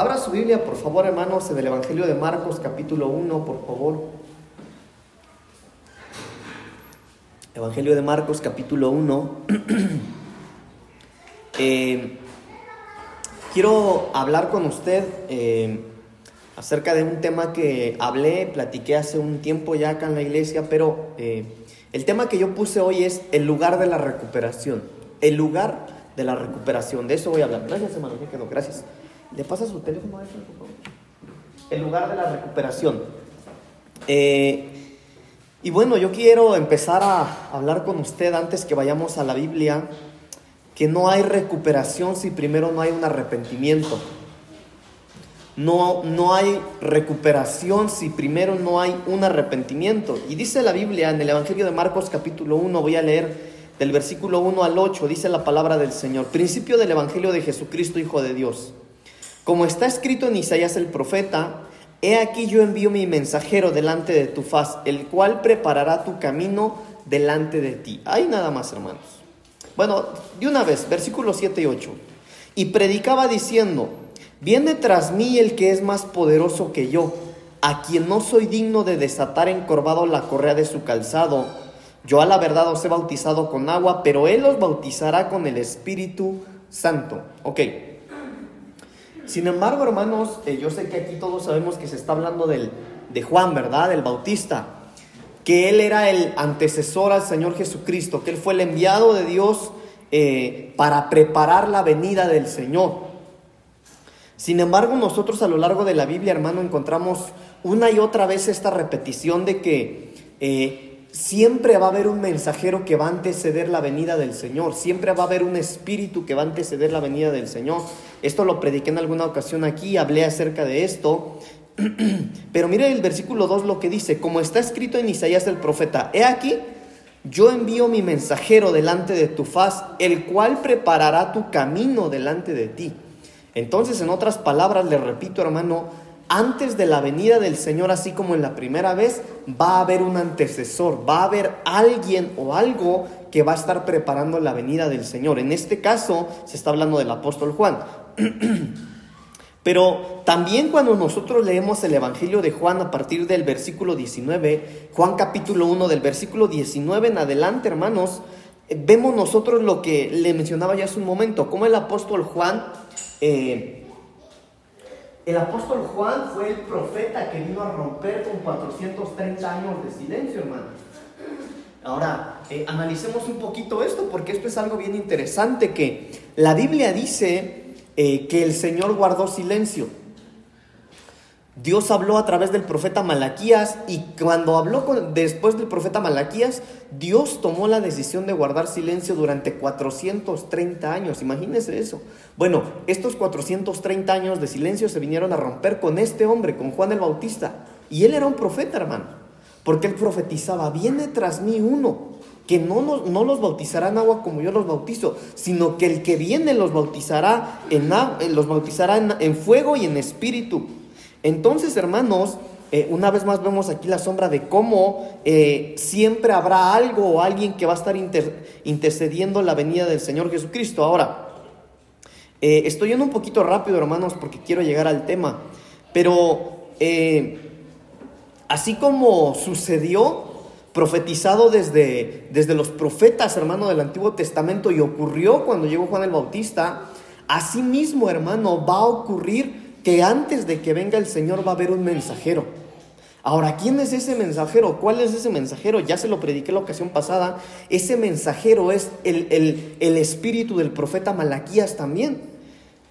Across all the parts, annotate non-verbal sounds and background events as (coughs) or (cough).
Abra su Biblia, por favor, hermanos, en el Evangelio de Marcos, capítulo 1, por favor. Evangelio de Marcos, capítulo 1. (clears throat) Eh, quiero hablar con usted eh, acerca de un tema que hablé, platiqué hace un tiempo ya acá en la iglesia, pero eh, el tema que yo puse hoy es el lugar de la recuperación. El lugar de la recuperación. De eso voy a hablar. Gracias, hermano. quedó. Gracias. ¿Le pasa su teléfono a eso, por favor? El lugar de la recuperación. Eh, y bueno, yo quiero empezar a hablar con usted antes que vayamos a la Biblia, que no hay recuperación si primero no hay un arrepentimiento. No, no hay recuperación si primero no hay un arrepentimiento. Y dice la Biblia en el Evangelio de Marcos capítulo 1, voy a leer del versículo 1 al 8, dice la palabra del Señor, principio del Evangelio de Jesucristo, Hijo de Dios. Como está escrito en Isaías el profeta, he aquí yo envío mi mensajero delante de tu faz, el cual preparará tu camino delante de ti. Ahí nada más, hermanos. Bueno, de una vez, versículos 7 y 8. Y predicaba diciendo, viene tras mí el que es más poderoso que yo, a quien no soy digno de desatar encorvado la correa de su calzado. Yo a la verdad os he bautizado con agua, pero él os bautizará con el Espíritu Santo. Ok. Sin embargo, hermanos, eh, yo sé que aquí todos sabemos que se está hablando del, de Juan, ¿verdad? El Bautista. Que él era el antecesor al Señor Jesucristo, que él fue el enviado de Dios eh, para preparar la venida del Señor. Sin embargo, nosotros a lo largo de la Biblia, hermano, encontramos una y otra vez esta repetición de que eh, siempre va a haber un mensajero que va a anteceder la venida del Señor, siempre va a haber un espíritu que va a anteceder la venida del Señor. Esto lo prediqué en alguna ocasión aquí, hablé acerca de esto. (clears throat) Pero mire el versículo 2 lo que dice, como está escrito en Isaías el profeta, he aquí, yo envío mi mensajero delante de tu faz, el cual preparará tu camino delante de ti. Entonces, en otras palabras, le repito hermano, antes de la venida del Señor, así como en la primera vez, va a haber un antecesor, va a haber alguien o algo que va a estar preparando la venida del Señor. En este caso se está hablando del apóstol Juan. (clears throat) Pero también cuando nosotros leemos el Evangelio de Juan a partir del versículo 19, Juan capítulo 1 del versículo 19 en adelante, hermanos, vemos nosotros lo que le mencionaba ya hace un momento, como el apóstol Juan eh, el apóstol Juan fue el profeta que vino a romper con 430 años de silencio, hermano. Ahora, eh, analicemos un poquito esto, porque esto es algo bien interesante, que la Biblia dice eh, que el Señor guardó silencio. Dios habló a través del profeta Malaquías y cuando habló después del profeta Malaquías, Dios tomó la decisión de guardar silencio durante 430 años. Imagínense eso. Bueno, estos 430 años de silencio se vinieron a romper con este hombre, con Juan el Bautista. Y él era un profeta, hermano, porque él profetizaba, viene tras mí uno que no, no, los bautizará en agua como yo los bautizo, sino que el que viene los bautizará en, los bautizará en fuego y en espíritu. Entonces, hermanos, eh, una vez más vemos aquí la sombra de cómo eh, siempre habrá algo o alguien que va a estar intercediendo la venida del Señor Jesucristo. Ahora, eh, estoy yendo un poquito rápido, hermanos, porque quiero llegar al tema, pero así como sucedió, profetizado desde, desde los profetas, hermano, del Antiguo Testamento, y ocurrió cuando llegó Juan el Bautista, así mismo, hermano, va a ocurrir que antes de que venga el Señor va a haber un mensajero. Ahora, ¿quién es ese mensajero? ¿Cuál es ese mensajero? Ya se lo prediqué la ocasión pasada. Ese mensajero es el, espíritu del profeta Malaquías también.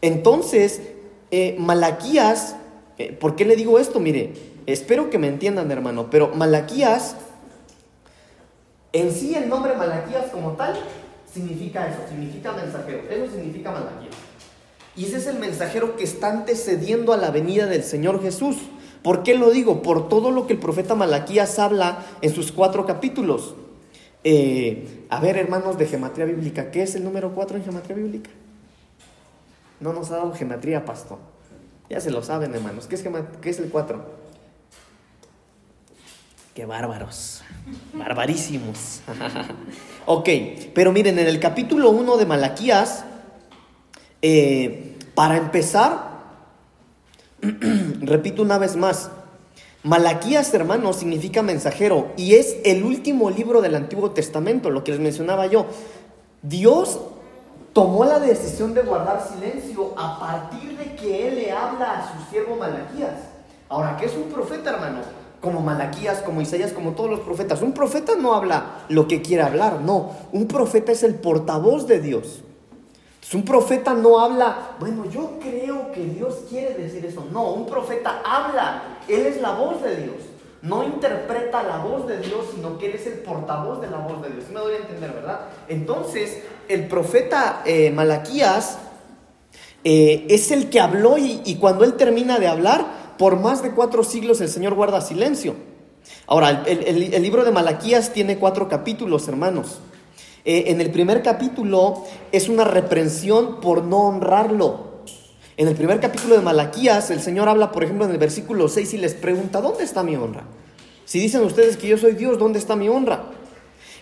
Entonces, eh, Malaquías, eh, ¿por qué le digo esto? Mire, espero que me entiendan, hermano, pero Malaquías, en sí el nombre Malaquías como tal, significa eso, significa mensajero. Eso significa Malaquías. Y ese es el mensajero que está antecediendo a la venida del Señor Jesús. ¿Por qué lo digo? Por todo lo que el profeta Malaquías habla en sus cuatro capítulos. Eh, a ver, hermanos de gematría bíblica, ¿qué es el número cuatro en gematría bíblica? No nos ha dado gematría, pastor. Ya se lo saben, hermanos. ¿Qué es, qué es el cuatro? Qué bárbaros. Barbarísimos. (laughs) ok, pero miren, en el capítulo 1 de Malaquías, eh, para empezar, (clears throat) Repito una vez más, Malaquías, hermanos, significa mensajero y es el último libro del Antiguo Testamento, lo que les mencionaba yo. Dios tomó la decisión de guardar silencio a partir de que Él le habla a su siervo Malaquías. Ahora, ¿qué es un profeta, hermano? Como Malaquías, como Isaías, como todos los profetas. Un profeta no habla lo que quiere hablar, no. Un profeta es el portavoz de Dios. Un profeta no habla, bueno, yo creo que Dios quiere decir eso. No, un profeta habla. Él es la voz de Dios. No interpreta la voz de Dios, sino que Él es el portavoz de la voz de Dios. me doy a entender, ¿verdad? Entonces, el profeta eh, Malaquías eh, es el que habló y, cuando él termina de hablar, por más de cuatro siglos el Señor guarda silencio. Ahora, el, libro de Malaquías tiene cuatro capítulos, hermanos. Eh, en el primer capítulo es una reprensión por no honrarlo. En el primer capítulo de Malaquías, el Señor habla, por ejemplo, en el versículo 6 y les pregunta, ¿dónde está mi honra? Si dicen ustedes que yo soy Dios, ¿dónde está mi honra?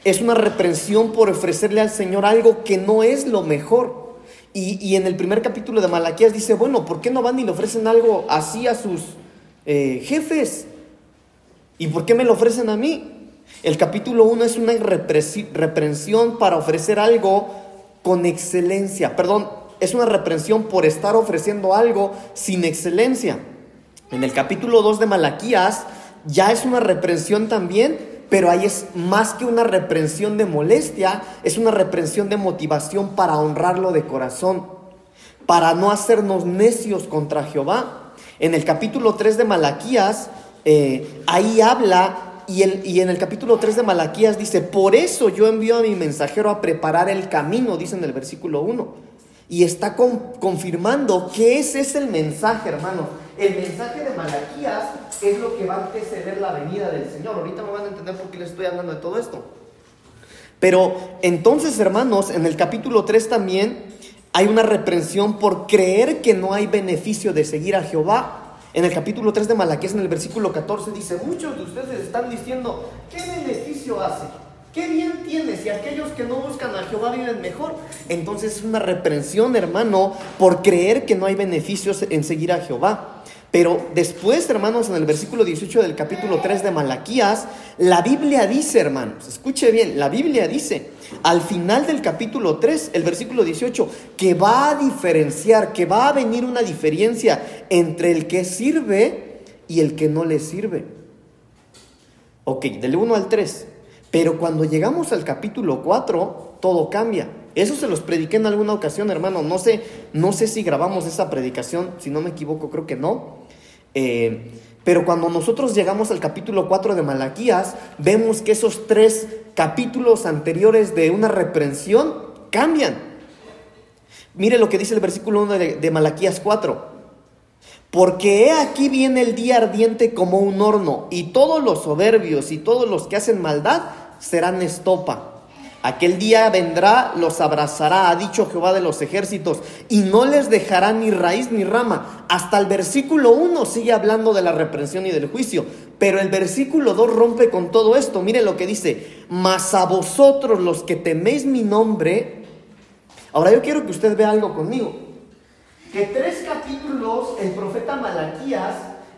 Es una reprensión por ofrecerle al Señor algo que no es lo mejor. Y, en el primer capítulo de Malaquías dice, bueno, ¿por qué no van y le ofrecen algo así a sus eh, jefes? ¿Y por qué me lo ofrecen a mí? El capítulo 1 es una reprensión para ofrecer algo con excelencia. Perdón, es una reprensión por estar ofreciendo algo sin excelencia. En el capítulo 2 de Malaquías ya es una reprensión también pero ahí es más que una reprensión de molestia, es una reprensión de motivación para honrarlo de corazón, para no hacernos necios contra Jehová. En el capítulo 3 de Malaquías, eh, ahí habla y, y, en el capítulo 3 de Malaquías dice, por eso yo envío a mi mensajero a preparar el camino, dice en el versículo 1. Y está confirmando que ese es el mensaje, hermano. El mensaje de Malaquías es lo que va a anteceder la venida del Señor. Ahorita me van a entender por qué les estoy hablando de todo esto. Pero entonces, hermanos, en el capítulo 3 también hay una reprensión por creer que no hay beneficio de seguir a Jehová. En el capítulo 3 de Malaquías, en el versículo 14, dice, muchos de ustedes están diciendo, ¿qué beneficio hace? ¿Qué bien tienes? Y aquellos que no buscan a Jehová viven mejor. Entonces es una reprensión, hermano, por creer que no hay beneficios en seguir a Jehová. Pero después, hermanos, en el versículo 18 del capítulo 3 de Malaquías, la Biblia dice, hermanos, escuche bien, la Biblia dice, al final del capítulo 3, el versículo 18, que va a diferenciar, que va a venir una diferencia entre el que sirve y el que no le sirve. Ok, del 1 al 3. Pero cuando llegamos al capítulo 4, todo cambia. Eso se los prediqué en alguna ocasión, hermano. No sé, no sé si grabamos esa predicación, si no me equivoco, creo que no. Eh, pero cuando nosotros llegamos al capítulo 4 de Malaquías, vemos que esos tres capítulos anteriores de una reprensión cambian. Mire lo que dice el versículo 1 de, de Malaquías 4. Porque he aquí viene el día ardiente como un horno, y todos los soberbios y todos los que hacen maldad serán estopa. Aquel día vendrá, los abrazará, ha dicho Jehová de los ejércitos, y no les dejará ni raíz ni rama. Hasta el versículo 1 sigue hablando de la reprensión y del juicio, pero el versículo 2 rompe con todo esto. Mire lo que dice, mas a vosotros los que teméis mi nombre, ahora yo quiero que usted vea algo conmigo que tres capítulos el profeta Malaquías,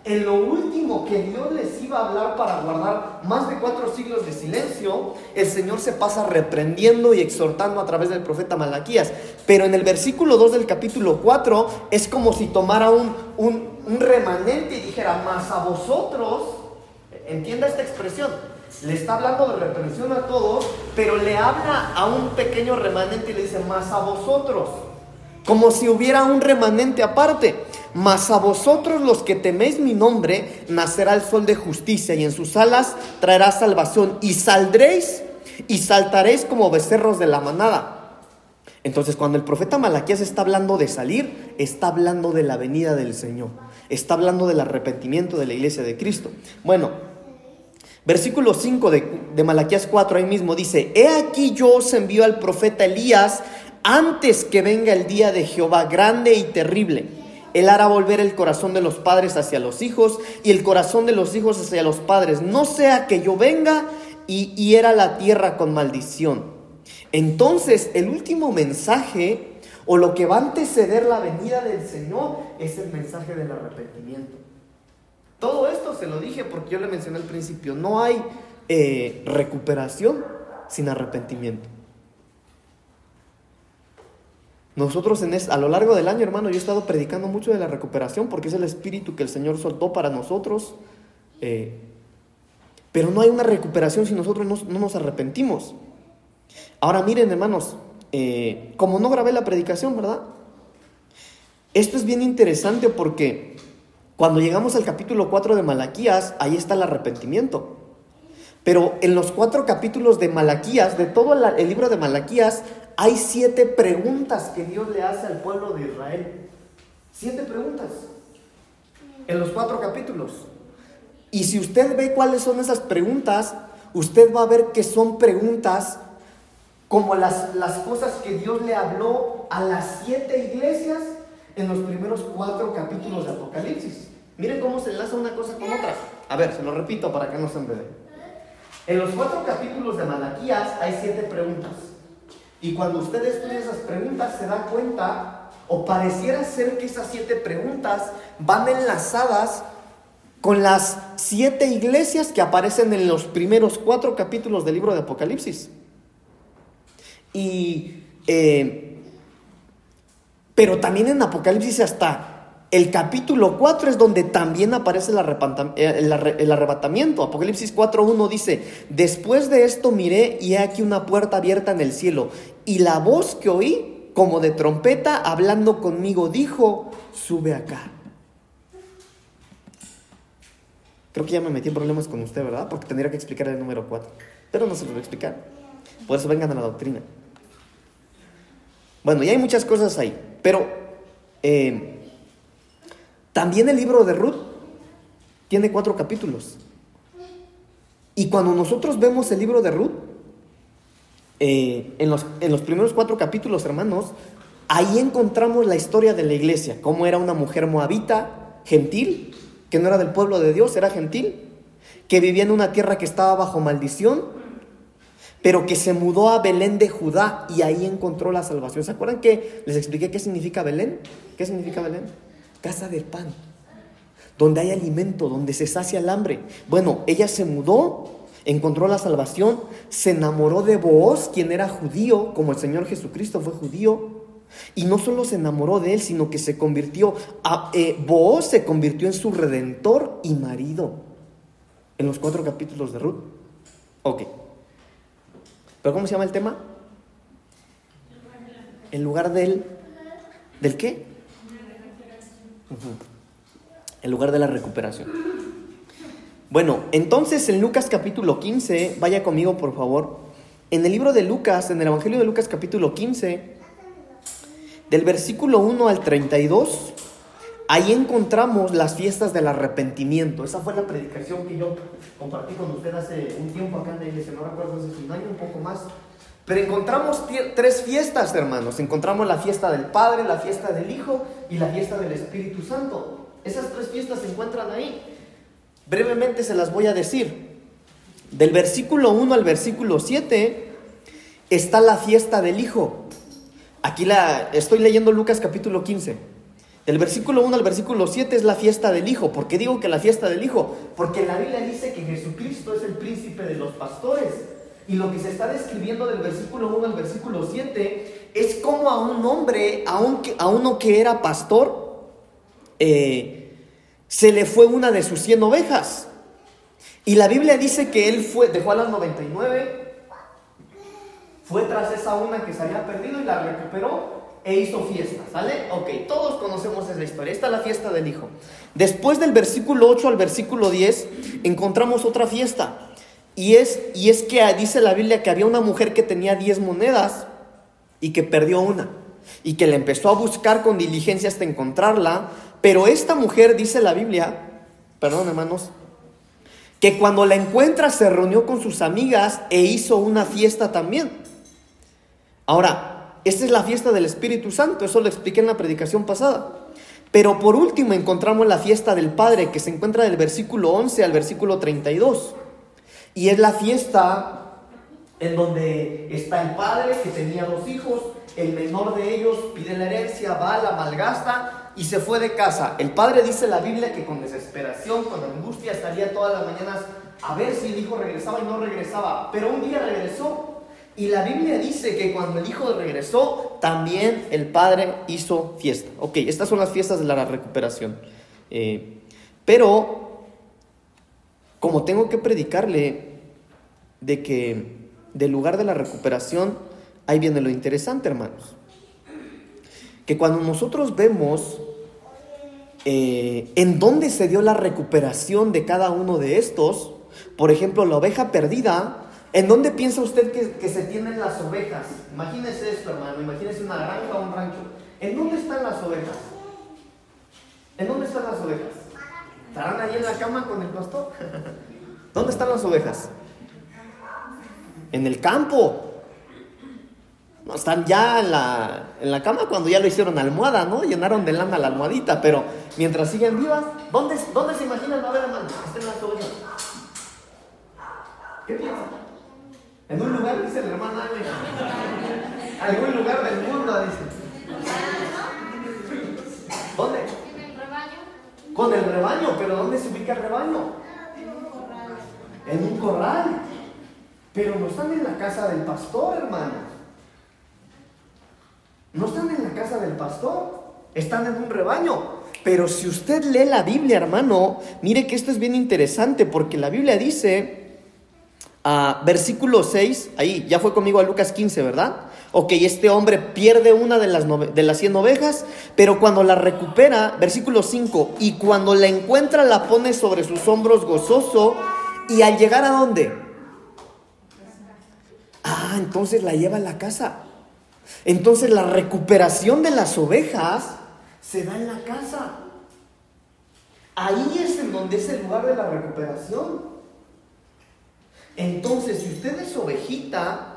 en lo último que Dios les iba a hablar para guardar más de cuatro siglos de silencio, el Señor se pasa reprendiendo y exhortando a través del profeta Malaquías. Pero en el versículo 2 del capítulo 4 es como si tomara un, un, un remanente y dijera, más a vosotros, entienda esta expresión, le está hablando de reprensión a todos, pero le habla a un pequeño remanente y le dice, más a vosotros como si hubiera un remanente aparte. Mas a vosotros los que teméis mi nombre, nacerá el sol de justicia y en sus alas traerá salvación y saldréis y saltaréis como becerros de la manada. Entonces cuando el profeta Malaquías está hablando de salir, está hablando de la venida del Señor, está hablando del arrepentimiento de la iglesia de Cristo. Bueno, versículo 5 de, de Malaquías 4 ahí mismo dice, He aquí yo os envío al profeta Elías antes que venga el día de Jehová grande y terrible. Él hará volver el corazón de los padres hacia los hijos y el corazón de los hijos hacia los padres. No sea que yo venga y hiera la tierra con maldición. Entonces, el último mensaje o lo que va a anteceder la venida del Señor es el mensaje del arrepentimiento. Todo esto se lo dije porque yo le mencioné al principio, no hay eh, recuperación sin arrepentimiento. Nosotros en a lo largo del año, hermano, yo he estado predicando mucho de la recuperación porque es el espíritu que el Señor soltó para nosotros. Eh, pero no hay una recuperación si nosotros no, nos arrepentimos. Ahora miren, hermanos, eh, como no grabé la predicación, ¿verdad? Esto es bien interesante porque cuando llegamos al capítulo 4 de Malaquías, ahí está el arrepentimiento. Pero en los cuatro capítulos de Malaquías, de todo el libro de Malaquías, hay siete preguntas que Dios le hace al pueblo de Israel. Siete preguntas. En los cuatro capítulos. Y si usted ve cuáles son esas preguntas, usted va a ver que son preguntas como las, las cosas que Dios le habló a las siete iglesias en los primeros cuatro capítulos de Apocalipsis. Miren cómo se enlaza una cosa con otra. A ver, se lo repito para que no se enrede. En los cuatro capítulos de Malaquías hay siete preguntas. Y cuando usted estudia esas preguntas se da cuenta, o pareciera ser que esas siete preguntas van enlazadas con las siete iglesias que aparecen en los primeros cuatro capítulos del libro de Apocalipsis. Y, eh, pero también en Apocalipsis hasta el capítulo 4 es donde también aparece eh, el arrebatamiento. Apocalipsis 4.1 dice, después de esto miré y he aquí una puerta abierta en el cielo. Y la voz que oí, como de trompeta, hablando conmigo, dijo, sube acá. Creo que ya me metí en problemas con usted, ¿verdad? Porque tendría que explicar el número 4. Pero no se lo voy a explicar. Por eso vengan a la doctrina. Bueno, y hay muchas cosas ahí. Pero... Eh, también el libro de Ruth tiene cuatro capítulos. Y cuando nosotros vemos el libro de Ruth, eh, en, los, en los primeros cuatro capítulos, hermanos, ahí encontramos la historia de la iglesia, cómo era una mujer moabita, gentil, que no era del pueblo de Dios, era gentil, que vivía en una tierra que estaba bajo maldición, pero que se mudó a Belén de Judá y ahí encontró la salvación. ¿Se acuerdan que les expliqué qué significa Belén? ¿Qué significa Belén? Casa del pan, donde hay alimento, donde se sacia el hambre. Bueno, ella se mudó, encontró la salvación, se enamoró de Booz, quien era judío, como el Señor Jesucristo fue judío. Y no solo se enamoró de él, sino que se convirtió, a, eh, se convirtió en su redentor y marido. En los cuatro capítulos de Ruth. Ok. ¿Pero cómo se llama el tema? En lugar del... ¿Del qué? En lugar de la recuperación. Bueno, entonces en Lucas capítulo 15, vaya conmigo por favor. En el libro de Lucas, en el Evangelio de Lucas capítulo 15, del versículo 1 al 32, ahí encontramos las fiestas del arrepentimiento. Esa fue la predicación que yo compartí con usted hace un tiempo acá en la iglesia, no recuerdo, hace un año, un poco más. Pero encontramos tres fiestas, hermanos. Encontramos la fiesta del Padre, la fiesta del Hijo y la fiesta del Espíritu Santo. Esas tres fiestas se encuentran ahí. Brevemente se las voy a decir. Del versículo 1 al versículo 7 está la fiesta del Hijo. Aquí la estoy leyendo Lucas capítulo 15. Del versículo 1 al versículo 7 es la fiesta del Hijo. ¿Por qué digo que la fiesta del Hijo? Porque la Biblia dice que Jesucristo es el príncipe de los pastores. Y lo que se está describiendo del versículo 1 al versículo 7 es como a un hombre, a, a uno que era pastor, eh, se le fue una de sus 100 ovejas. Y la Biblia dice que él fue, dejó a las 99, fue tras esa una que se había perdido y la recuperó e hizo fiesta, ¿sale? Ok, todos conocemos esa historia. Esta es la fiesta del Hijo. Después del versículo 8 al versículo 10 encontramos otra fiesta. Y es, y es que dice la Biblia que había una mujer que tenía 10 monedas y que perdió una. Y que la empezó a buscar con diligencia hasta encontrarla. Pero esta mujer, dice la Biblia, perdón hermanos, que cuando la encuentra se reunió con sus amigas e hizo una fiesta también. Ahora, esta es la fiesta del Espíritu Santo, eso lo expliqué en la predicación pasada. Pero por último encontramos la fiesta del Padre que se encuentra del versículo 11 al versículo 32. Y es la fiesta en donde está el padre que tenía dos hijos, el menor de ellos pide la herencia, va, la malgasta y se fue de casa. El padre dice en la Biblia que con desesperación, con angustia, estaría todas las mañanas a ver si el hijo regresaba y no regresaba. Pero un día regresó. Y la Biblia dice que cuando el hijo regresó, también el padre hizo fiesta. Ok, estas son las fiestas de la recuperación. Eh, pero, como tengo que predicarle de que del lugar de la recuperación, ahí viene lo interesante, hermanos. Que cuando nosotros vemos eh, en dónde se dio la recuperación de cada uno de estos, por ejemplo, la oveja perdida, ¿en dónde piensa usted que, se tienen las ovejas? Imagínese esto, hermano, imagínese una granja o un rancho. ¿En dónde están las ovejas? ¿En dónde están las ovejas? ¿Estarán ahí en la cama con el pastor? (laughs) ¿Dónde están las ovejas? En el campo. No, están ya en la, en la cama cuando ya lo hicieron almohada, ¿no? Llenaron de lana la almohadita, pero mientras siguen vivas, ¿dónde, dónde se imaginan a ver, hermano? Estén las ovejas. ¿Qué piensan? En un lugar, dice el hermano En Algún lugar del mundo, dice. ¿Dónde? En el rebaño. Con el rebaño, pero ¿dónde se ubica el rebaño? En un corral. Pero no están en la casa del pastor, hermano. No están en la casa del pastor. Están en un rebaño. Pero si usted lee la Biblia, hermano, mire que esto es bien interesante porque la Biblia dice versículo 6, ahí ya fue conmigo a Lucas 15, ¿verdad? Ok, este hombre pierde una de las, de las 100 ovejas, pero cuando la recupera, versículo 5, y cuando la encuentra la pone sobre sus hombros gozoso, y al llegar a dónde? Ah, entonces la lleva a la casa. Entonces la recuperación de las ovejas se da en la casa. Ahí es en donde es el lugar de la recuperación. Entonces, si usted es ovejita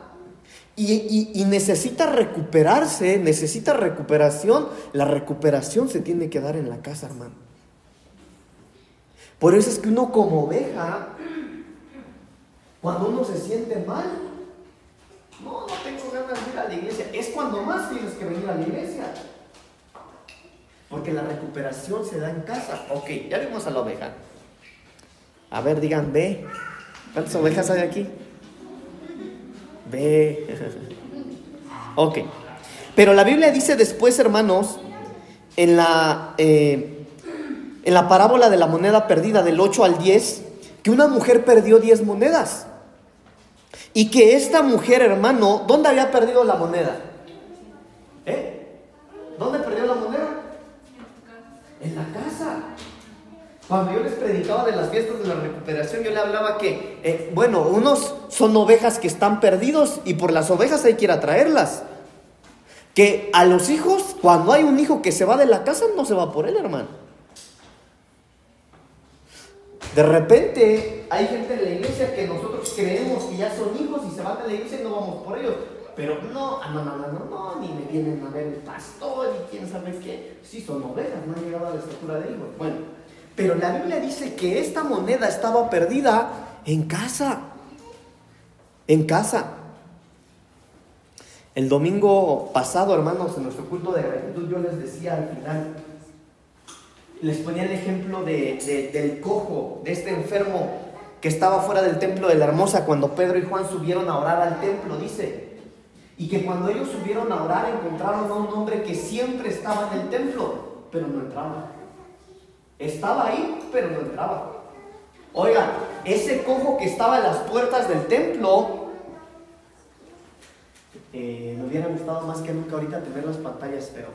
y, necesita recuperarse, necesita recuperación, la recuperación se tiene que dar en la casa, hermano. Por eso es que uno como oveja, cuando uno se siente mal, no, no tengo ganas de ir a la iglesia. Es cuando más tienes que venir a la iglesia. Porque la recuperación se da en casa. Ok, ya vimos a la oveja. A ver, digan, ve. ¿Cuántas ovejas hay aquí? Ve. (laughs) ok. Pero la Biblia dice después, hermanos, en la, eh, en la parábola de la moneda perdida del 8 al 10, que una mujer perdió 10 monedas. Y que esta mujer, hermano, ¿dónde había perdido la moneda? ¿Eh? ¿Dónde perdió la moneda? En la casa. Cuando yo les predicaba de las fiestas de la recuperación, yo le hablaba que, eh, bueno, unos son ovejas que están perdidos y por las ovejas hay que ir a traerlas. Que a los hijos, cuando hay un hijo que se va de la casa, no se va por él, hermano. De repente hay gente en la iglesia que nosotros creemos que ya son hijos y se van de la iglesia y no vamos por ellos. Pero no, ah, no, no, no, no, no, ni me vienen a ver el pastor y quién sabe qué. Sí, son ovejas, no han llegado a la estatura de hijos. Bueno, pero la Biblia dice que esta moneda estaba perdida en casa. En casa. El domingo pasado, hermanos, en nuestro culto de gratitud, yo les decía al final, les ponía el ejemplo del cojo, de este enfermo que estaba fuera del templo de la hermosa cuando Pedro y Juan subieron a orar al templo, dice. Y que cuando ellos subieron a orar encontraron a un hombre que siempre estaba en el templo, pero no entraba. Estaba ahí, pero no entraba. Oiga, ese cojo que estaba en las puertas del templo, eh, me hubiera gustado más que nunca ahorita tener las pantallas, pero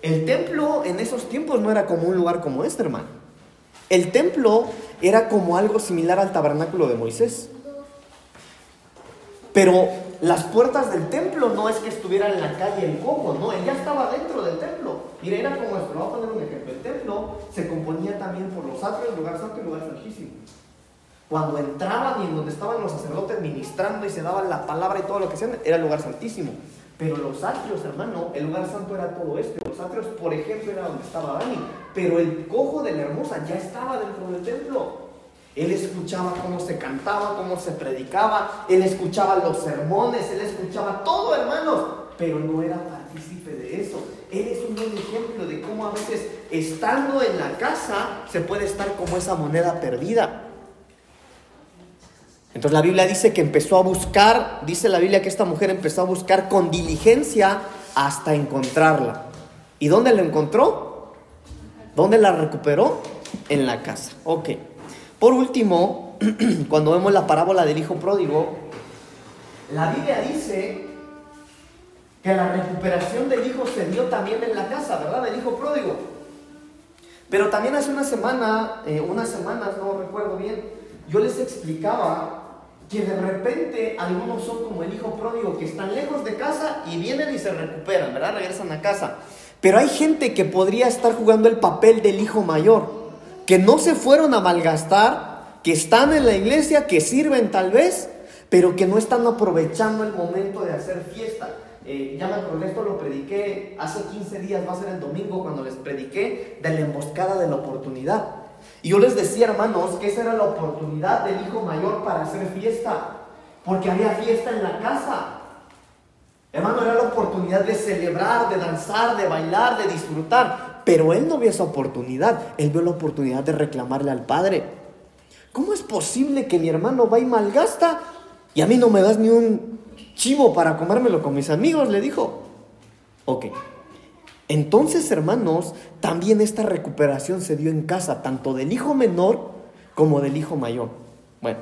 el templo en esos tiempos no era como un lugar como este, hermano. El templo era como algo similar al tabernáculo de Moisés. Pero las puertas del templo no es que estuviera en la calle el cojo, no, él ya estaba dentro del templo. Mire, era como esto, vamos a poner un ejemplo. El templo se componía también por los atrios, lugar santo y lugar santísimo. Cuando entraban y en donde estaban los sacerdotes ministrando y se daban la palabra y todo lo que hacían, era el lugar santísimo. Pero los atrios, hermano, el lugar santo era todo esto. Los atrios, por ejemplo, era donde estaba Dani. Pero el cojo de la hermosa ya estaba dentro del templo. Él escuchaba cómo se cantaba, cómo se predicaba, él escuchaba los sermones, él escuchaba todo, hermanos. pero no era partícipe de eso. Él es un buen ejemplo de cómo a veces estando en la casa se puede estar como esa moneda perdida. Entonces la Biblia dice que empezó a buscar, dice la Biblia que esta mujer empezó a buscar con diligencia hasta encontrarla. ¿Y dónde la encontró? ¿Dónde la recuperó? En la casa. Ok. Por último, (clears throat) cuando vemos la parábola del hijo pródigo, la Biblia dice que la recuperación del hijo se dio también en la casa, ¿verdad? Del hijo pródigo. Pero también hace una semana, eh, unas semanas, no recuerdo bien, yo les explicaba que de repente algunos son como el hijo pródigo que están lejos de casa y vienen y se recuperan, ¿verdad? Regresan a casa. Pero hay gente que podría estar jugando el papel del hijo mayor, que no se fueron a malgastar, que están en la iglesia, que sirven tal vez, pero que no están aprovechando el momento de hacer fiesta. Eh, ya me acordé, esto lo prediqué hace 15 días, va a ser el domingo, cuando les prediqué de la emboscada de la oportunidad. Y yo les decía, hermanos, que esa era la oportunidad del hijo mayor para hacer fiesta, porque había fiesta en la casa. Hermano, era la oportunidad de celebrar, de danzar, de bailar, de disfrutar. Pero él no vio esa oportunidad, él vio la oportunidad de reclamarle al Padre. ¿Cómo es posible que mi hermano va y malgasta y a mí no me das ni un chivo para comérmelo con mis amigos? Le dijo. Ok. Entonces, hermanos, también esta recuperación se dio en casa, tanto del hijo menor como del hijo mayor. Bueno,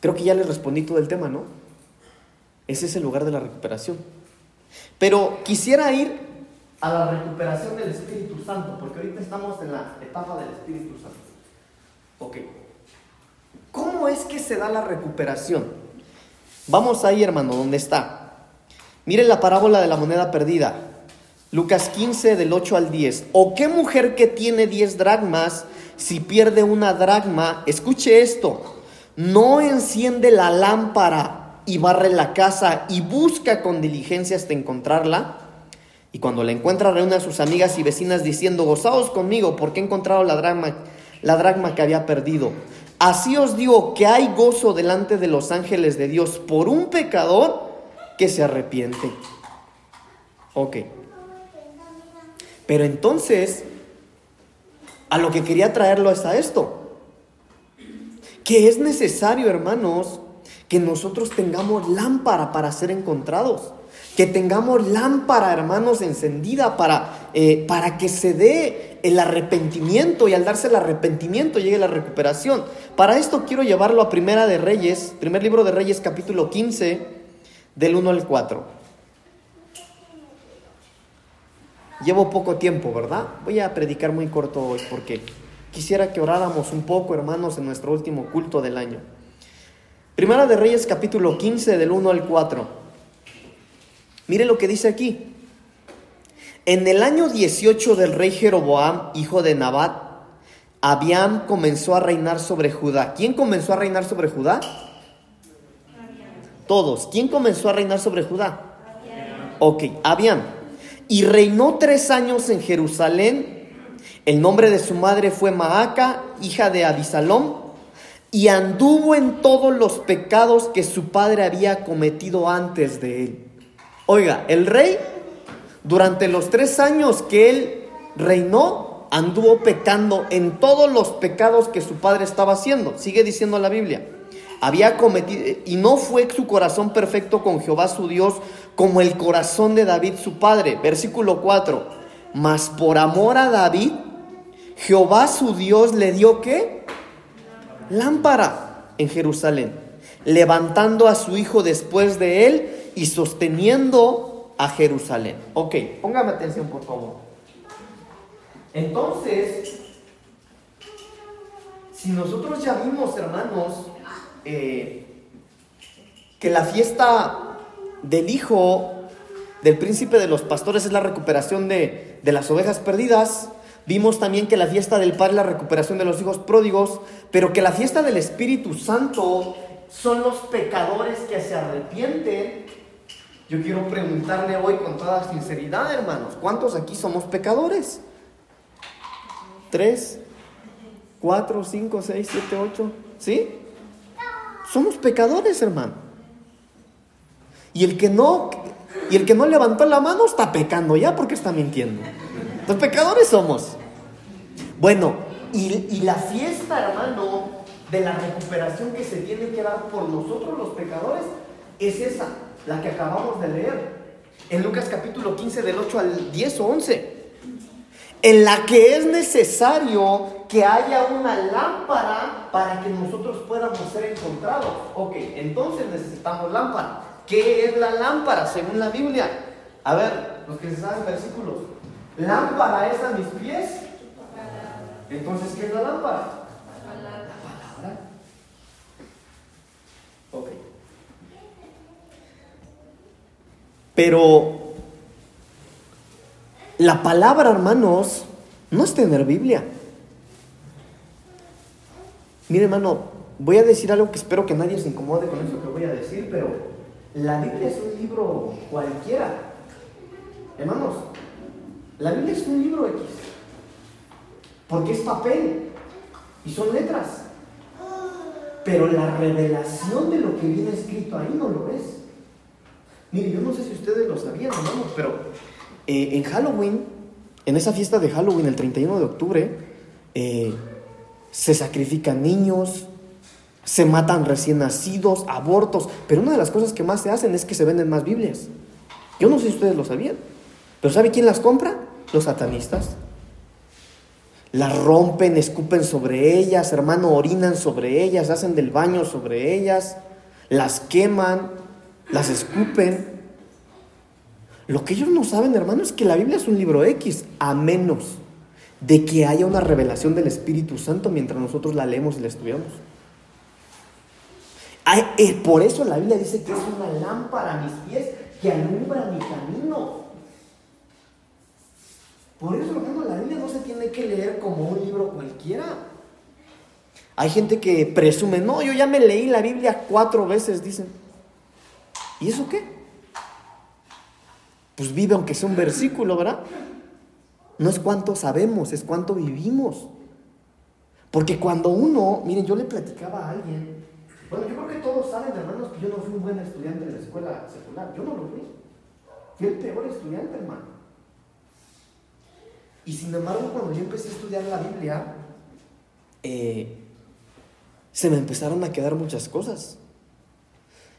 creo que ya les respondí todo el tema, ¿no? Ese es el lugar de la recuperación. Pero quisiera ir a la recuperación del Espíritu Santo, porque ahorita estamos en la etapa del Espíritu Santo. Ok. ¿Cómo es que se da la recuperación? Vamos ahí, hermano, ¿dónde está? Miren la parábola de la moneda perdida. Lucas 15 del 8 al 10. ¿O qué mujer que tiene 10 dracmas, si pierde una dracma, escuche esto, no enciende la lámpara y barre la casa y busca con diligencia hasta encontrarla? Y cuando la encuentra reúne a sus amigas y vecinas diciendo, gozaos conmigo porque he encontrado la dracma, la dracma que había perdido. Así os digo que hay gozo delante de los ángeles de Dios por un pecador que se arrepiente. Ok. Pero entonces, a lo que quería traerlo es a esto. Que es necesario, hermanos, que nosotros tengamos lámpara para ser encontrados. Que tengamos lámpara, hermanos, encendida para, eh, para que se dé el arrepentimiento y al darse el arrepentimiento llegue la recuperación. Para esto quiero llevarlo a Primera de Reyes, primer libro de Reyes capítulo 15, del 1 al 4. Llevo poco tiempo, ¿verdad? Voy a predicar muy corto hoy porque quisiera que oráramos un poco, hermanos, en nuestro último culto del año. Primera de Reyes capítulo 15 del 1 al 4. Mire lo que dice aquí. En el año 18 del rey Jeroboam, hijo de Nabat, Abiam comenzó a reinar sobre Judá. ¿Quién comenzó a reinar sobre Judá? Todos. ¿Quién comenzó a reinar sobre Judá? Ok, Abiam y reinó tres años en Jerusalén. El nombre de su madre fue Maaca, hija de Abisalom, y anduvo en todos los pecados que su padre había cometido antes de él. Oiga, el rey, durante los tres años que él reinó, anduvo pecando en todos los pecados que su padre estaba haciendo. Sigue diciendo la Biblia había cometido, y no fue su corazón perfecto con Jehová su Dios como el corazón de David su padre. Versículo 4. Mas por amor a David, Jehová su Dios le dio qué? Lámpara en Jerusalén, levantando a su hijo después de él y sosteniendo a Jerusalén. Ok, póngame atención por favor. Entonces, si nosotros ya vimos, hermanos, eh, que la fiesta del hijo del príncipe de los pastores es la recuperación de, de las ovejas perdidas. Vimos también que la fiesta del Padre es la recuperación de los hijos pródigos, pero que la fiesta del Espíritu Santo son los pecadores que se arrepienten. Yo quiero preguntarle hoy con toda sinceridad, hermanos, ¿cuántos aquí somos pecadores? ¿Tres? ¿Cuatro? ¿Cinco? ¿Seis? ¿Siete? ¿Ocho? ¿Sí? Somos pecadores, hermano. Y el que no, Y el que no levantó la mano está pecando ya porque está mintiendo. Los pecadores somos. Bueno, y, y la fiesta, hermano, de la recuperación que se tiene que dar por nosotros los pecadores es esa, la que acabamos de leer. En Lucas capítulo 15 del 8 al 10 o 11. En la que es necesario que haya una lámpara para que nosotros podamos ser encontrados. Ok, entonces necesitamos lámpara. ¿Qué es la lámpara según la Biblia? A ver, los que se saben versículos. Lámpara es a mis pies. Entonces, ¿qué es la lámpara? La palabra. Ok. Pero la palabra, hermanos, no es tener Biblia. Mire, hermano, voy a decir algo que espero que nadie se incomode con eso que voy a decir, pero la Biblia es un libro cualquiera. Hermanos, la Biblia es un libro X. Porque es papel y son letras. Pero la revelación de lo que viene escrito ahí no lo es. Mire, yo no sé si ustedes lo sabían, hermanos, pero eh, en Halloween, en esa fiesta de Halloween, el 31 de octubre, eh, se sacrifican niños, se matan recién nacidos, abortos, pero una de las cosas que más se hacen es que se venden más Biblias. Yo no sé si ustedes lo sabían, pero ¿sabe quién las compra? Los satanistas. Las rompen, escupen sobre ellas, hermano, orinan sobre ellas, hacen del baño sobre ellas, las queman, las escupen. Lo que ellos no saben, hermano, es que la Biblia es un libro X, a menos de que haya una revelación del Espíritu Santo mientras nosotros la leemos y la estudiamos. Por eso la Biblia dice que es una lámpara a mis pies que alumbra mi camino. Por eso, hermano, la Biblia no se tiene que leer como un libro cualquiera. Hay gente que presume, no, yo ya me leí la Biblia cuatro veces, dicen. ¿Y eso qué? Pues vive aunque sea un versículo, ¿verdad? No es cuánto sabemos, es cuánto vivimos. Porque cuando uno, miren, yo le platicaba a alguien, bueno, yo creo que todos saben, hermanos, que yo no fui un buen estudiante de la escuela secular. Yo no lo fui. Fui el peor estudiante, hermano. Y sin embargo, cuando yo empecé a estudiar la Biblia, eh, se me empezaron a quedar muchas cosas.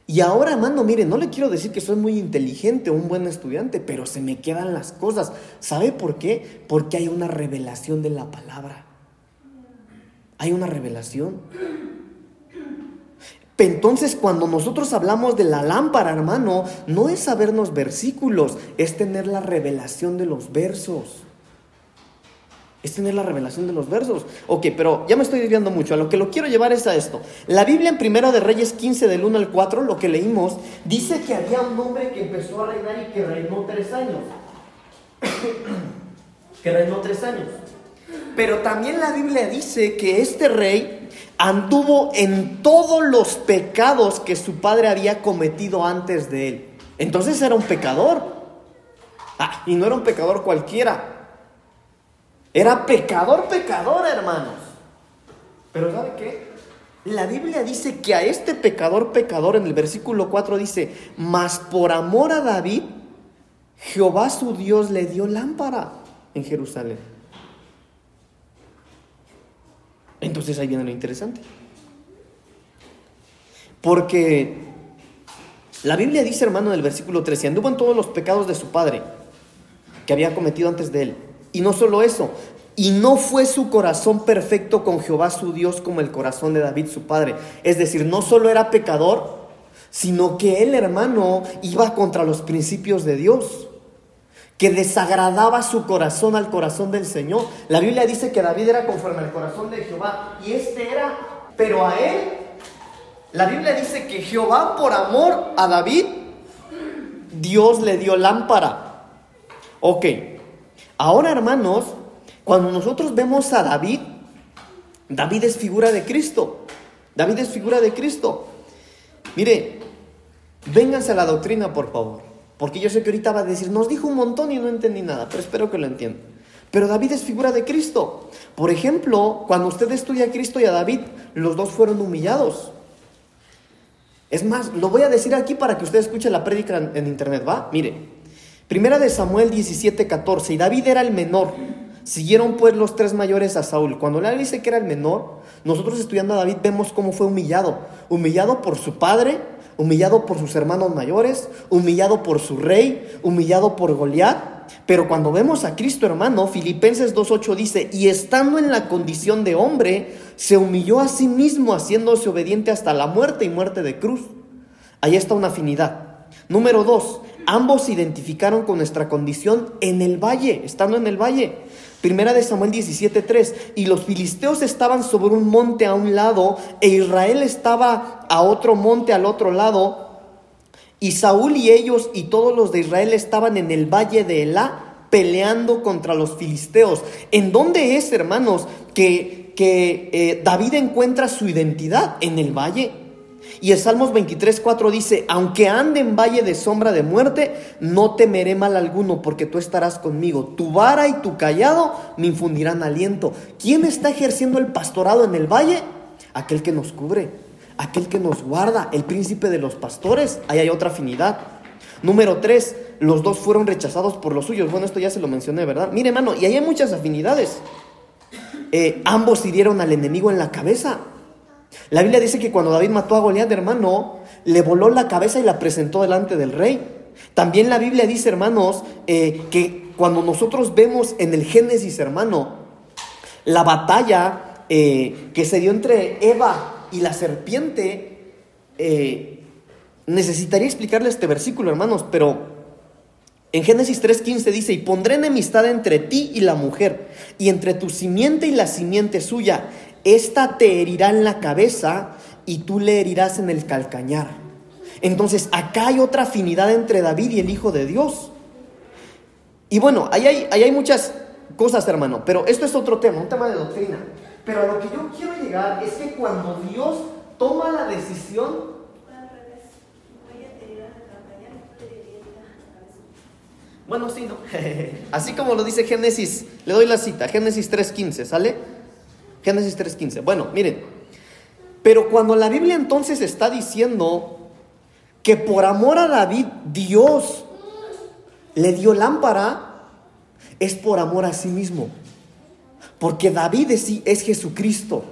Y ahora, hermano, mire, no le quiero decir que soy muy inteligente o un buen estudiante, pero se me quedan las cosas. ¿Sabe por qué? Porque hay una revelación de la palabra. Hay una revelación. Entonces, cuando nosotros hablamos de la lámpara, hermano, no es sabernos versículos, es tener la revelación de los versos es tener la revelación de los versos. Ok, pero ya me estoy desviando mucho. A lo que lo quiero llevar es a esto. La Biblia en Primera de Reyes 15, del 1 al 4, lo que leímos, dice que había un hombre que empezó a reinar y que reinó tres años. (coughs) que reinó tres años. Pero también la Biblia dice que este rey anduvo en todos los pecados que su padre había cometido antes de él. Entonces era un pecador. Ah, y no era un pecador cualquiera. Era pecador, pecador, hermanos. Pero ¿sabe qué? La Biblia dice que a este pecador, pecador, en el versículo 4 dice, mas por amor a David, Jehová su Dios le dio lámpara en Jerusalén. Entonces ahí viene lo interesante. Porque la Biblia dice, hermano, en el versículo 13, anduvo en todos los pecados de su padre que había cometido antes de él y no solo eso, y no fue su corazón perfecto con Jehová su Dios como el corazón de David su padre. Es decir, no solo era pecador, sino que él, hermano, iba contra los principios de Dios, que desagradaba su corazón al corazón del Señor. La Biblia dice que David era conforme al corazón de Jehová, y este era, pero a él, la Biblia dice que Jehová por amor a David, Dios le dio lámpara. Ok, Ahora, hermanos, cuando nosotros vemos a David, David es figura de Cristo. David es figura de Cristo. Mire, vénganse a la doctrina, por favor. Porque yo sé que ahorita va a decir, nos dijo un montón y no entendí nada, pero espero que lo entiendan. Pero David es figura de Cristo. Por ejemplo, cuando usted estudia a Cristo y a David, los dos fueron humillados. Es más, lo voy a decir aquí para que usted escuche la prédica en, internet, ¿va? Mire, primera de Samuel 17, 14, y David era el menor. Siguieron pues los tres mayores a Saúl. Cuando le dice que era el menor, nosotros estudiando a David vemos cómo fue humillado. Humillado por su padre, humillado por sus hermanos mayores, humillado por su rey, humillado por Goliat. Pero cuando vemos a Cristo hermano, Filipenses 2.8 dice, y estando en la condición de hombre, se humilló a sí mismo haciéndose obediente hasta la muerte y muerte de cruz. Ahí está una afinidad. Número dos, ambos se identificaron con nuestra condición en el valle, estando en el valle. Primera de Samuel 17:3, y los filisteos estaban sobre un monte a un lado, e Israel estaba a otro monte al otro lado, y Saúl y ellos y todos los de Israel estaban en el valle de Elá peleando contra los filisteos. ¿En dónde es, hermanos, que, que eh, David encuentra su identidad? En el valle. Y el Salmos 23, 4 dice, aunque ande en valle de sombra de muerte, no temeré mal alguno, porque tú estarás conmigo. Tu vara y tu callado me infundirán aliento. ¿Quién está ejerciendo el pastorado en el valle? Aquel que nos cubre, aquel que nos guarda, el príncipe de los pastores. Ahí hay otra afinidad. Número 3, los dos fueron rechazados por los suyos. Bueno, esto ya se lo mencioné, ¿verdad? Mire, hermano, y hay muchas afinidades. Eh, ambos hirieron al enemigo en la cabeza. La Biblia dice que cuando David mató a Goliat, hermano, le voló la cabeza y la presentó delante del rey. También la Biblia dice, hermanos, eh, que cuando nosotros vemos en el Génesis, hermano, la batalla eh, que se dio entre Eva y la serpiente, eh, necesitaría explicarle este versículo, hermanos, pero en Génesis 3:15 dice, y pondré enemistad entre ti y la mujer, y entre tu simiente y la simiente suya, esta te herirá en la cabeza y tú le herirás en el calcañar. Entonces, acá hay otra afinidad entre David y el Hijo de Dios. Y bueno, ahí hay, hay muchas cosas, hermano, pero esto es otro tema, un tema de doctrina. Pero a lo que yo quiero llegar es que cuando Dios toma la decisión... Bueno, sí, ¿no? (laughs) Así como lo dice Génesis, le doy la cita, Génesis 3.15, ¿sale? Génesis 3.15. Bueno, miren, pero cuando la Biblia entonces está diciendo que por amor a David Dios le dio lámpara, es por amor a sí mismo. Porque David es, es Jesucristo.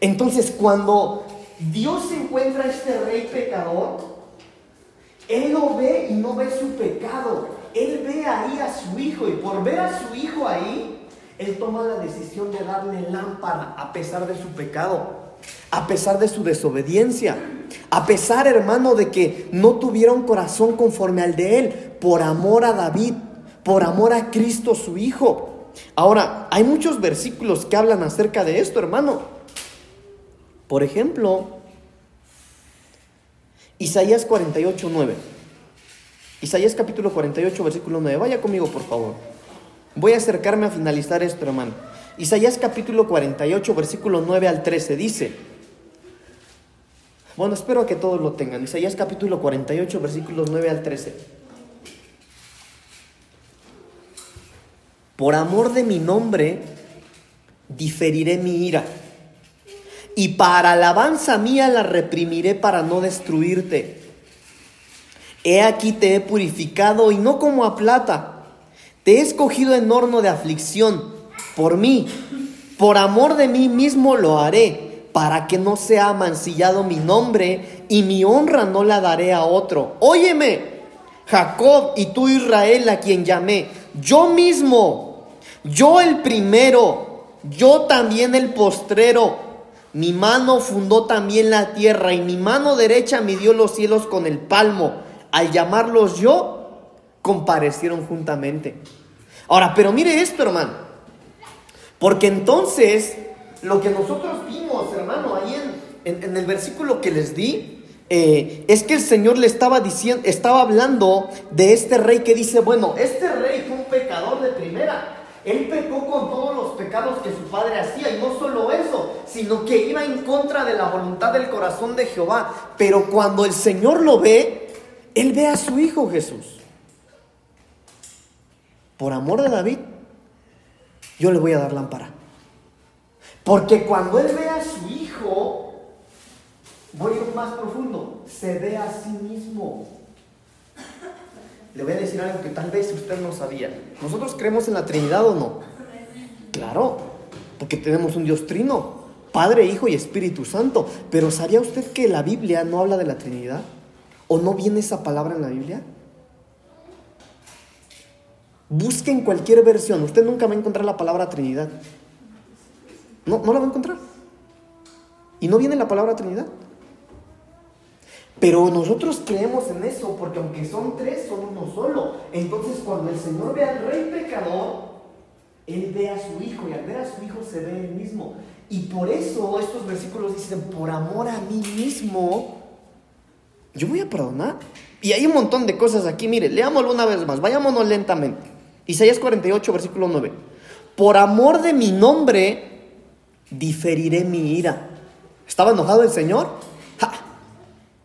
Entonces cuando Dios encuentra a este rey pecador, Él lo ve y no ve su pecado. Él ve ahí a su hijo y por ver a su hijo ahí, él toma la decisión de darle lámpara a pesar de su pecado, a pesar de su desobediencia, a pesar, hermano, de que no tuviera un corazón conforme al de él, por amor a David, por amor a Cristo su Hijo. Ahora, hay muchos versículos que hablan acerca de esto, hermano. Por ejemplo, Isaías 48, 9. Isaías capítulo 48, versículo 9. Vaya conmigo, por favor. Voy a acercarme a finalizar esto, hermano. Isaías capítulo 48, versículo 9 al 13 dice, bueno, espero que todos lo tengan. Isaías capítulo 48, versículos 9 al 13. Por amor de mi nombre, diferiré mi ira. Y para alabanza mía la reprimiré para no destruirte. He aquí te he purificado y no como a plata te he escogido en horno de aflicción por mí. Por amor de mí mismo lo haré, para que no sea mancillado mi nombre y mi honra no la daré a otro. Óyeme, Jacob y tú Israel a quien llamé, yo mismo, yo el primero, yo también el postrero. Mi mano fundó también la tierra y mi mano derecha midió los cielos con el palmo. Al llamarlos yo, comparecieron juntamente. Ahora, pero mire esto, hermano. Porque entonces, lo que nosotros vimos, hermano, ahí en, el versículo que les di, eh, es que el Señor le estaba diciendo, estaba hablando de este rey que dice, bueno, este rey fue un pecador de primera. Él pecó con todos los pecados que su padre hacía y no solo eso, sino que iba en contra de la voluntad del corazón de Jehová. Pero cuando el Señor lo ve, Él ve a su Hijo Jesús por amor de David, yo le voy a dar lámpara. Porque cuando él ve a su hijo, Voy a ir más profundo. Se ve a sí mismo. Le voy a decir algo que tal vez usted no sabía. ¿Nosotros creemos en la Trinidad o no? Claro, porque tenemos un Dios trino, Padre, Hijo y Espíritu Santo. Pero ¿sabía usted que la Biblia no habla de la Trinidad? ¿O no viene esa palabra en la Biblia? Busquen cualquier versión. Usted nunca va a encontrar la palabra Trinidad. No, no la va a encontrar. Y no viene la palabra Trinidad. Pero nosotros creemos en eso porque aunque son tres, son uno solo. Entonces cuando el Señor ve al rey pecador, Él ve a su hijo y al ver a su hijo se ve él mismo. Y por eso estos versículos dicen, por amor a mí mismo, yo voy a perdonar. Y hay un montón de cosas aquí. Mire, leámoslo una vez más, vayámonos lentamente. Isaías 48, versículo 9. Por amor de mi nombre, diferiré mi ira. ¿Estaba enojado el Señor?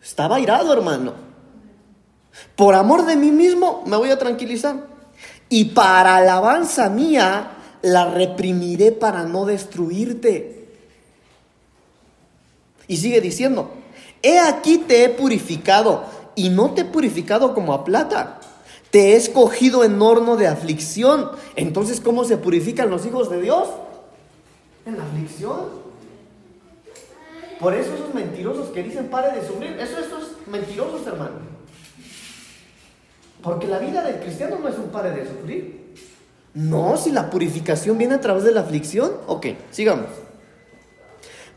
Estaba irado, hermano. Por amor de mí mismo me voy a tranquilizar. Y para alabanza mía la reprimiré para no destruirte. Y sigue diciendo, he aquí te he purificado y no te he purificado como a plata. Te he escogido en horno de aflicción. Entonces, ¿cómo se purifican los hijos de Dios? En la aflicción. Por eso esos mentirosos que dicen pare de sufrir, eso estos mentirosos, hermano. Porque la vida del cristiano no es un pare de sufrir. No, si la purificación viene a través de la aflicción. Ok, sigamos.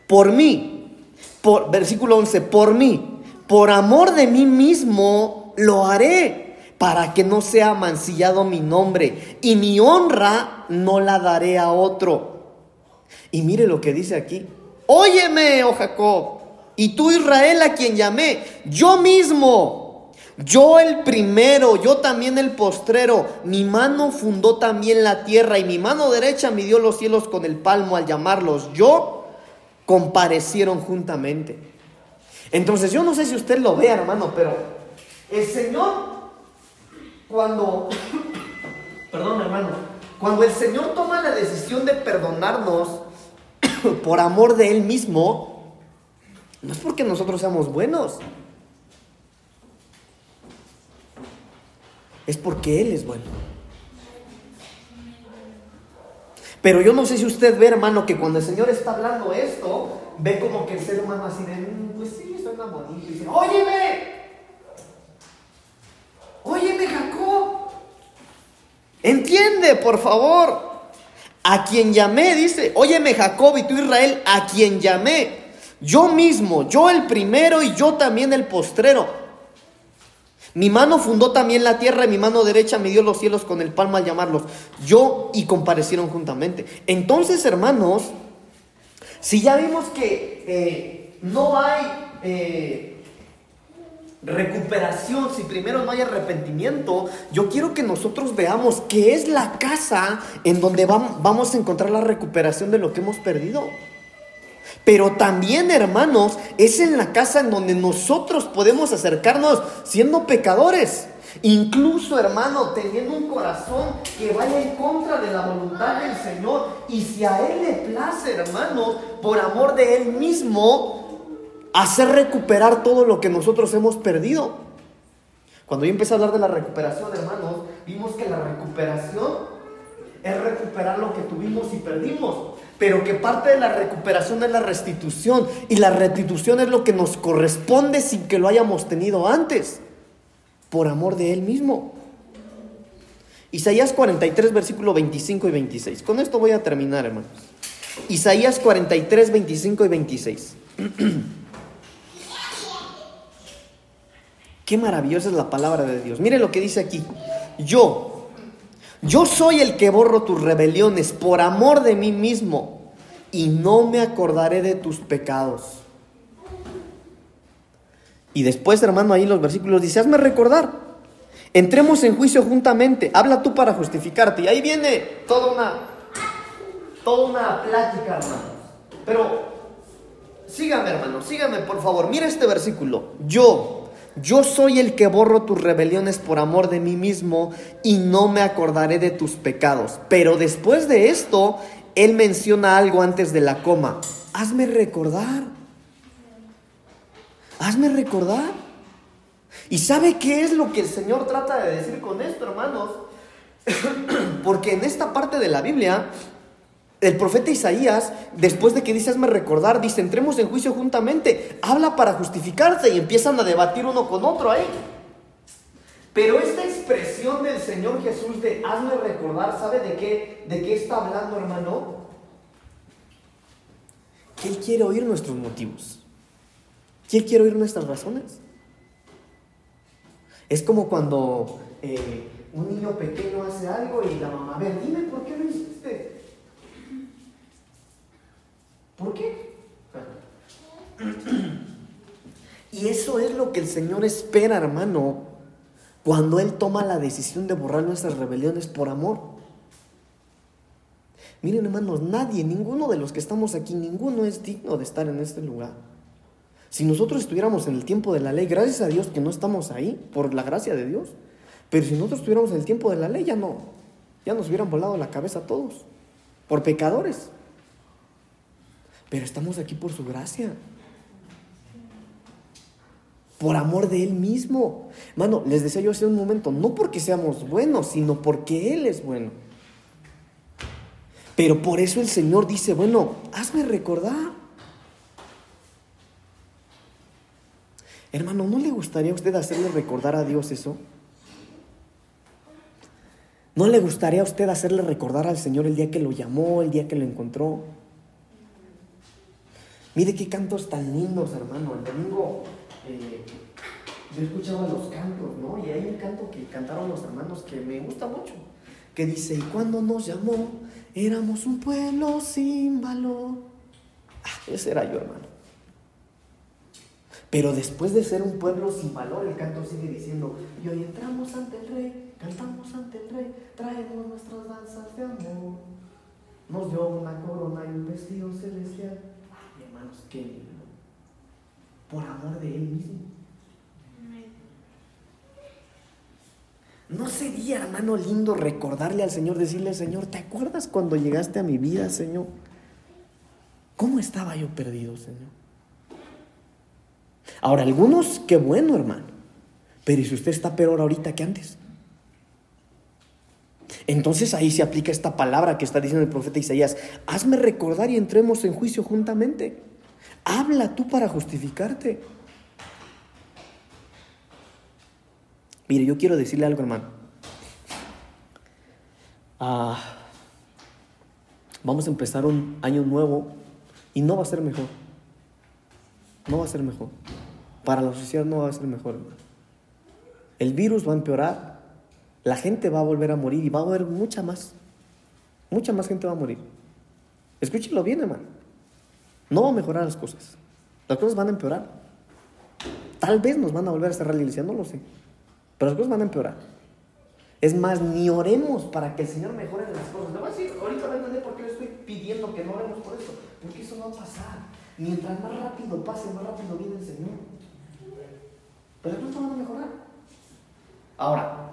Por mí, por, versículo 11, por mí, por amor de mí mismo lo haré, para que no sea mancillado mi nombre, y mi honra no la daré a otro. Y mire lo que dice aquí. Óyeme, oh Jacob, y tú Israel a quien llamé, yo mismo, yo el primero, yo también el postrero, mi mano fundó también la tierra y mi mano derecha midió los cielos con el palmo al llamarlos, yo comparecieron juntamente. Entonces yo no sé si usted lo ve, hermano, pero el Señor, cuando, (coughs) perdón hermano, cuando el Señor toma la decisión de perdonarnos, (coughs) por amor de Él mismo, no es porque nosotros seamos buenos. Es porque Él es bueno. Pero yo no sé si usted ve, hermano, que cuando el Señor está hablando esto, ve como que el ser humano así de, mm, pues sí, tan bonito. Y dice, óyeme, óyeme Jacob, entiende, por favor. A quien llamé, dice, óyeme Jacob y tú Israel, a quien llamé. Yo mismo, yo el primero y yo también el postrero. Mi mano fundó también la tierra y mi mano derecha midió los cielos con el palmo al llamarlos. Yo y comparecieron juntamente. Entonces, hermanos, si ya vimos que eh, no hay eh, recuperación, si primero no hay arrepentimiento, yo quiero que nosotros veamos que es la casa en donde vamos a encontrar la recuperación de lo que hemos perdido. Pero también, hermanos, es en la casa en donde nosotros podemos acercarnos siendo pecadores. Incluso, hermano, teniendo un corazón que vaya en contra de la voluntad del Señor. Y si a Él le place, hermano, por amor de Él mismo, hacer recuperar todo lo que nosotros hemos perdido. Cuando yo empecé a hablar de la recuperación, hermanos, vimos que la recuperación es recuperar lo que tuvimos y perdimos, pero que parte de la recuperación es la restitución y la restitución es lo que nos corresponde sin que lo hayamos tenido antes, por amor de Él mismo. Isaías 43, versículo 25 y 26. Con esto voy a terminar, hermanos. Isaías 43, 25 y 26. (clears throat) Qué maravillosa es la palabra de Dios. Mire lo que dice aquí. Yo, yo soy el que borro tus rebeliones por amor de mí mismo y no me acordaré de tus pecados. Y después, hermano, ahí los versículos dice, hazme recordar. Entremos en juicio juntamente. Habla tú para justificarte. Y ahí viene toda una, toda una plática, hermano. Pero sígame, hermano, sígame, por favor. Mira este versículo. Yo, yo soy el que borro tus rebeliones por amor de mí mismo y no me acordaré de tus pecados. Pero después de esto, él menciona algo antes de la coma. Hazme recordar. Hazme recordar. ¿Y sabe qué es lo que el Señor trata de decir con esto, hermanos? (clears throat) Porque en esta parte de la Biblia, el profeta Isaías, después de que dice hazme recordar, dice entremos en juicio juntamente, habla para justificarse y empiezan a debatir uno con otro ahí. Pero esta expresión del Señor Jesús de hazme recordar, ¿sabe de qué, de qué está hablando, hermano? Que Él quiere oír nuestros motivos. Que Él quiere oír nuestras razones. Es como cuando eh, un niño pequeño hace algo y la mamá, a ver, dime por qué lo hiciste. ¿Por qué? Y eso es lo que el Señor espera, hermano, cuando Él toma la decisión de borrar nuestras rebeliones por amor. Miren hermanos, nadie, ninguno de los que estamos aquí, ninguno es digno de estar en este lugar. Si nosotros estuviéramos en el tiempo de la ley, gracias a Dios que no estamos ahí, por la gracia de Dios, pero si nosotros estuviéramos en el tiempo de la ley, ya no, ya nos hubieran volado la cabeza a todos, por pecadores. Pero estamos aquí por su gracia por amor de Él mismo. Mano, les decía yo hace un momento, no porque seamos buenos, sino porque Él es bueno. Pero por eso el Señor dice, bueno, hazme recordar. Hermano, ¿no le gustaría a usted hacerle recordar a Dios eso? ¿No le gustaría a usted hacerle recordar al Señor el día que lo llamó, el día que lo encontró? Mire qué cantos tan lindos, hermano. El domingo eh, yo escuchaba los cantos, ¿no? Y hay un canto que cantaron los hermanos que me gusta mucho, que dice, y cuando nos llamó, éramos un pueblo sin valor. Ah, ese era yo, hermano. Pero después de ser un pueblo sin valor, el canto sigue diciendo, y hoy entramos ante el rey, cantamos ante el rey, traemos nuestras danzas de amor. Nos dio una corona y un vestido celestial. Lindo por amor de Él mismo. ¿No sería, hermano, lindo recordarle al Señor, decirle, Señor, ¿te acuerdas cuando llegaste a mi vida, Señor? ¿Cómo estaba yo perdido, Señor? Ahora, algunos, qué bueno, hermano. Pero ¿y si usted está peor ahorita que antes? Entonces ahí se aplica esta palabra que está diciendo el profeta Isaías, hazme recordar y entremos en juicio juntamente. Habla tú para justificarte. Mire, yo quiero decirle algo, hermano. Ah, vamos a empezar un año nuevo y no va a ser mejor. No va a ser mejor. Para la sociedad no va a ser mejor, hermano. El virus va a empeorar. La gente va a volver a morir y va a haber mucha más. Mucha más gente va a morir. Escúchelo bien, hermano. No va a mejorar las cosas. Las cosas van a empeorar. Tal vez nos van a volver a cerrar la iglesia, no lo sé. Pero las cosas van a empeorar. Es más, ni oremos para que el Señor mejore las cosas. Le voy a decir, ahorita voy a entender por qué le estoy pidiendo que no oremos por eso. Porque eso no va a pasar. Mientras más rápido pase, más rápido viene el Señor. Pero las cosas van a mejorar. Ahora,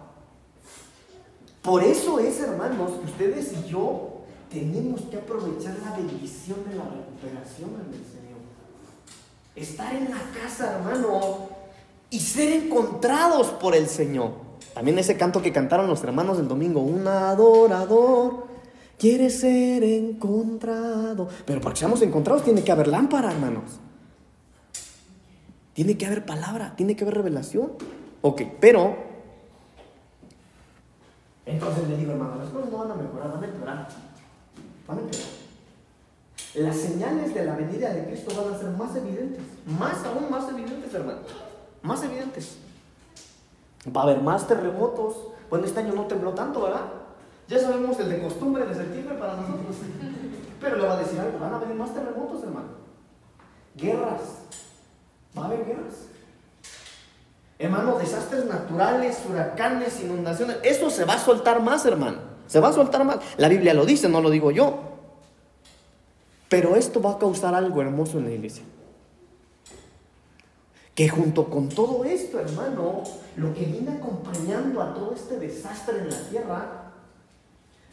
por eso es, hermanos, que ustedes y yo tenemos que aprovechar la bendición de la recuperación en el Señor. Estar en la casa, hermano, y ser encontrados por el Señor. También ese canto que cantaron los hermanos del domingo, un adorador quiere ser encontrado. Pero para que seamos encontrados tiene que haber lámpara, hermanos. Tiene que haber palabra, tiene que haber revelación. Ok, pero... Entonces le digo, hermano, las cosas no van a mejorar, van a empeorar. Las señales de la venida de Cristo van a ser más evidentes, más aún más evidentes, hermano, más evidentes. Va a haber más terremotos. Bueno, este año no tembló tanto, ¿verdad? Ya sabemos el de costumbre de septiembre para nosotros. Pero le va a decir algo, van a venir más terremotos, hermano. Guerras. Va a haber guerras. Hermano, desastres naturales, huracanes, inundaciones. Eso se va a soltar más, hermano. Se va a soltar más. La Biblia lo dice, no lo digo yo. Pero esto va a causar algo hermoso en la iglesia. Que junto con todo esto, hermano, lo que viene acompañando a todo este desastre en la tierra,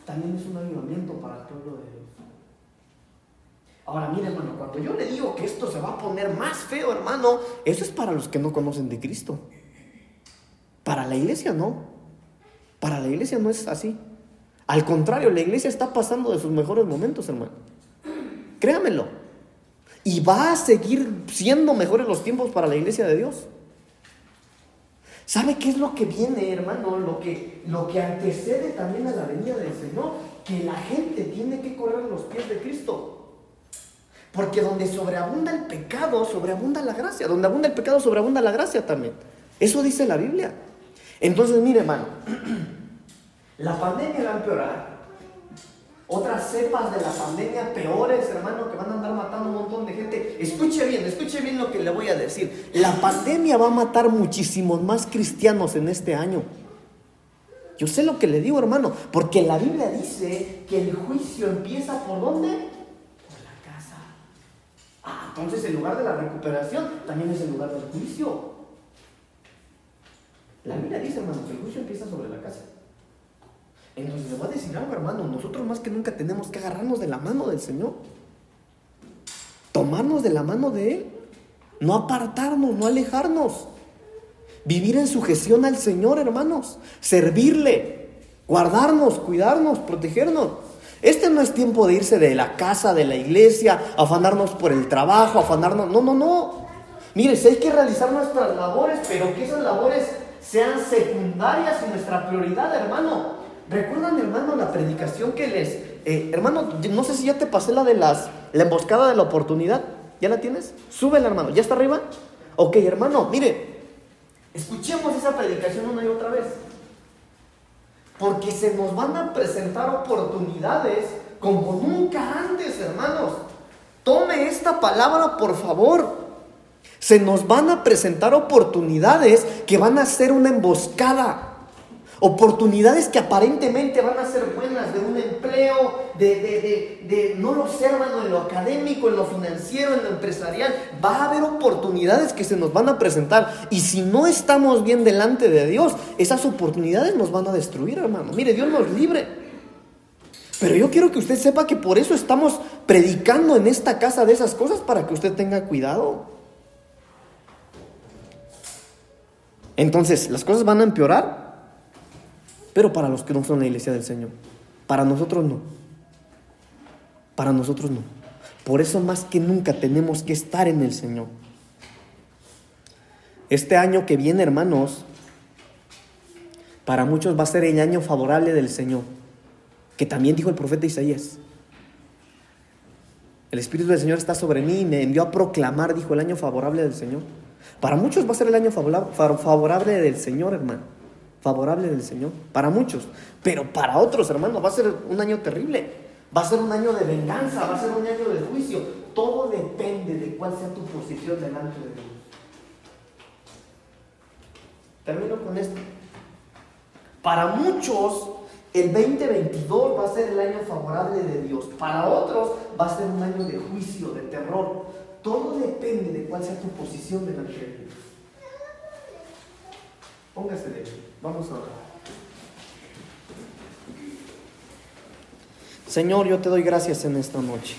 también es un avivamiento para el pueblo de Dios. Ahora, mire, hermano, cuando yo le digo que esto se va a poner más feo, hermano, eso es para los que no conocen de Cristo. Para la iglesia no. Para la iglesia no es así. Al contrario, la iglesia está pasando de sus mejores momentos, hermano. Créamelo. Y va a seguir siendo mejores los tiempos para la iglesia de Dios. ¿Sabe qué es lo que viene, hermano? Lo que, lo que antecede también a la venida del Señor. Que la gente tiene que correr los pies de Cristo. Porque donde sobreabunda el pecado, sobreabunda la gracia. Donde abunda el pecado, sobreabunda la gracia también. Eso dice la Biblia. Entonces, mire, hermano, (clears throat) la pandemia va a empeorar. Otras cepas de la pandemia peores, hermano, que van a andar matando un montón de gente. Escuche bien, escuche bien lo que le voy a decir. La pandemia va a matar muchísimos más cristianos en este año. Yo sé lo que le digo, hermano, porque la Biblia dice que el juicio empieza por dónde? Por la casa. Ah, entonces el lugar de la recuperación también es el lugar del juicio. La Biblia dice, hermano, que el juicio empieza sobre la casa. Entonces le voy a decir algo, hermano. Nosotros más que nunca tenemos que agarrarnos de la mano del Señor. Tomarnos de la mano de Él. No apartarnos, no alejarnos. Vivir en sujeción al Señor, hermanos. Servirle. Guardarnos, cuidarnos, protegernos. Este no es tiempo de irse de la casa, de la iglesia, afanarnos por el trabajo, afanarnos. No, no, no. Mire, si hay que realizar nuestras labores, pero que esas labores sean secundarias y nuestra prioridad, hermano. ¿Recuerdan, hermano, la predicación que les... Eh, hermano, no sé si ya te pasé la de las... La emboscada de la oportunidad. ¿Ya la tienes? Súbela, hermano. ¿Ya está arriba? Ok, hermano, mire. Escuchemos esa predicación una y otra vez. Porque se nos van a presentar oportunidades como nunca antes, hermanos. Tome esta palabra, por favor. Se nos van a presentar oportunidades que van a ser una emboscada. Oportunidades que aparentemente van a ser buenas, de un empleo, de, de, no lo hermano, en lo académico, en lo financiero, en lo empresarial. Va a haber oportunidades que se nos van a presentar. Y si no estamos bien delante de Dios, esas oportunidades nos van a destruir, hermano. Mire, Dios nos libre. Pero yo quiero que usted sepa que por eso estamos predicando en esta casa de esas cosas para que usted tenga cuidado. Entonces, las cosas van a empeorar pero para los que no son la iglesia del Señor. Para nosotros no. Para nosotros no. Por eso más que nunca tenemos que estar en el Señor. Este año que viene, hermanos, para muchos va a ser el año favorable del Señor, que también dijo el profeta Isaías. El Espíritu del Señor está sobre mí y me envió a proclamar, dijo, el año favorable del Señor. Para muchos va a ser el año favorable del Señor, hermano favorable del Señor, para muchos, pero para otros, hermanos, va a ser un año terrible, va a ser un año de venganza, va a ser un año de juicio, todo depende de cuál sea tu posición delante de Dios. Termino con esto. Para muchos, el 2022 va a ser el año favorable de Dios. Para otros va a ser un año de juicio, de terror. Todo depende de cuál sea tu posición delante de Dios. Póngase de Vamos a. Señor, yo te doy gracias en esta noche.